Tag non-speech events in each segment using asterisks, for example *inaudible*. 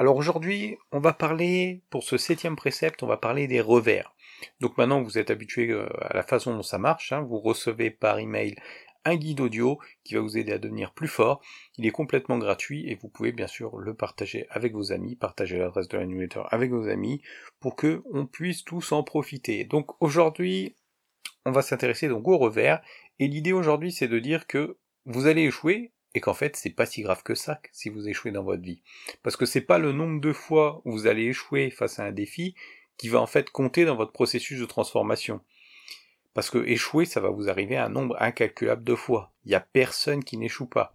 Alors aujourd'hui, on va parler, pour ce septième précepte, on va parler des revers. Donc maintenant, vous êtes habitué euh, à la façon dont ça marche. Hein. Vous recevez par email un guide audio qui va vous aider à devenir plus fort. Il est complètement gratuit et vous pouvez bien sûr le partager avec vos amis, partager l'adresse de la avec vos amis pour que on puisse tous en profiter. Donc aujourd'hui, on va s'intéresser donc aux revers et l'idée aujourd'hui c'est de dire que vous allez échouer et qu'en fait c'est pas si grave que ça si vous échouez dans votre vie. Parce que c'est pas le nombre de fois où vous allez échouer face à un défi qui va en fait compter dans votre processus de transformation. Parce que échouer, ça va vous arriver à un nombre incalculable de fois. Il n'y a personne qui n'échoue pas.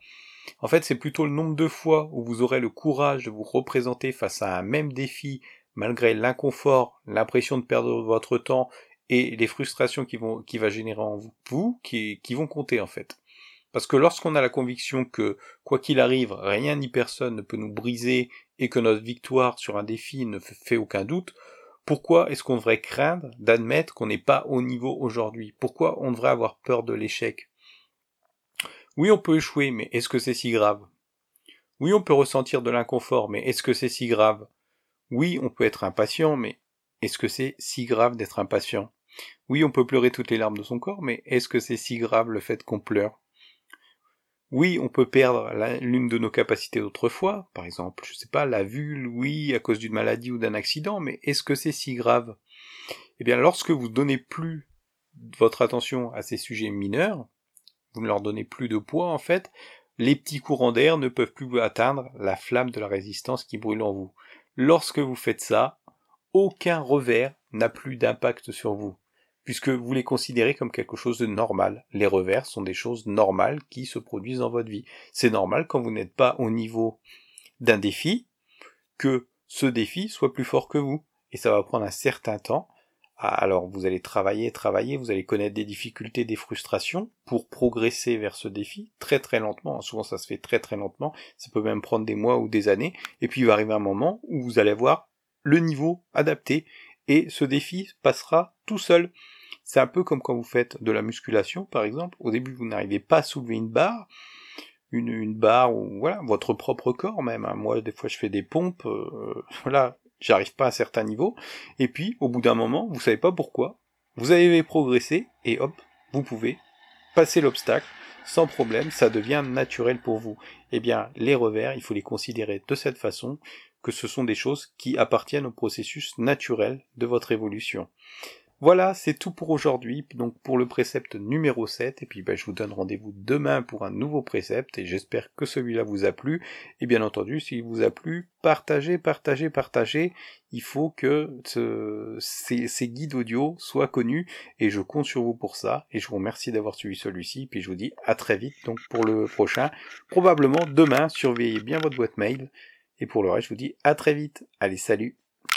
En fait, c'est plutôt le nombre de fois où vous aurez le courage de vous représenter face à un même défi, malgré l'inconfort, l'impression de perdre votre temps et les frustrations qui vont, qui va générer en vous, qui, qui vont compter en fait. Parce que lorsqu'on a la conviction que, quoi qu'il arrive, rien ni personne ne peut nous briser et que notre victoire sur un défi ne fait aucun doute, pourquoi est-ce qu'on devrait craindre d'admettre qu'on n'est pas au niveau aujourd'hui? Pourquoi on devrait avoir peur de l'échec? Oui, on peut échouer, mais est-ce que c'est si grave? Oui, on peut ressentir de l'inconfort, mais est-ce que c'est si grave? Oui, on peut être impatient, mais est-ce que c'est si grave d'être impatient? Oui, on peut pleurer toutes les larmes de son corps, mais est-ce que c'est si grave le fait qu'on pleure? Oui, on peut perdre l'une de nos capacités d'autrefois, par exemple, je sais pas, la vue, oui, à cause d'une maladie ou d'un accident, mais est-ce que c'est si grave? Eh bien, lorsque vous donnez plus votre attention à ces sujets mineurs, vous ne leur donnez plus de poids, en fait, les petits courants d'air ne peuvent plus atteindre la flamme de la résistance qui brûle en vous. Lorsque vous faites ça, aucun revers n'a plus d'impact sur vous puisque vous les considérez comme quelque chose de normal. Les revers sont des choses normales qui se produisent dans votre vie. C'est normal quand vous n'êtes pas au niveau d'un défi, que ce défi soit plus fort que vous. Et ça va prendre un certain temps. Alors vous allez travailler, travailler, vous allez connaître des difficultés, des frustrations pour progresser vers ce défi très très lentement. Souvent ça se fait très très lentement. Ça peut même prendre des mois ou des années. Et puis il va arriver un moment où vous allez avoir le niveau adapté et ce défi passera tout seul. C'est un peu comme quand vous faites de la musculation, par exemple. Au début, vous n'arrivez pas à soulever une barre, une, barre ou voilà votre propre corps même. Hein. Moi, des fois, je fais des pompes, euh, *laughs* voilà, j'arrive pas à un certain niveau. Et puis, au bout d'un moment, vous savez pas pourquoi, vous avez progressé et hop, vous pouvez passer l'obstacle sans problème, ça devient naturel pour vous. Eh bien, les revers, il faut les considérer de cette façon, que ce sont des choses qui appartiennent au processus naturel de votre évolution. Voilà, c'est tout pour aujourd'hui, donc pour le précepte numéro 7, et puis ben, je vous donne rendez-vous demain pour un nouveau précepte, et j'espère que celui-là vous a plu, et bien entendu, s'il vous a plu, partagez, partagez, partagez, il faut que ces, ces, guides audio soient connus, et je compte sur vous pour ça, et je vous remercie d'avoir suivi celui-ci, puis je vous dis à très vite, donc pour le prochain, probablement demain, surveillez bien votre boîte mail, et pour le reste, je vous dis à très vite, allez salut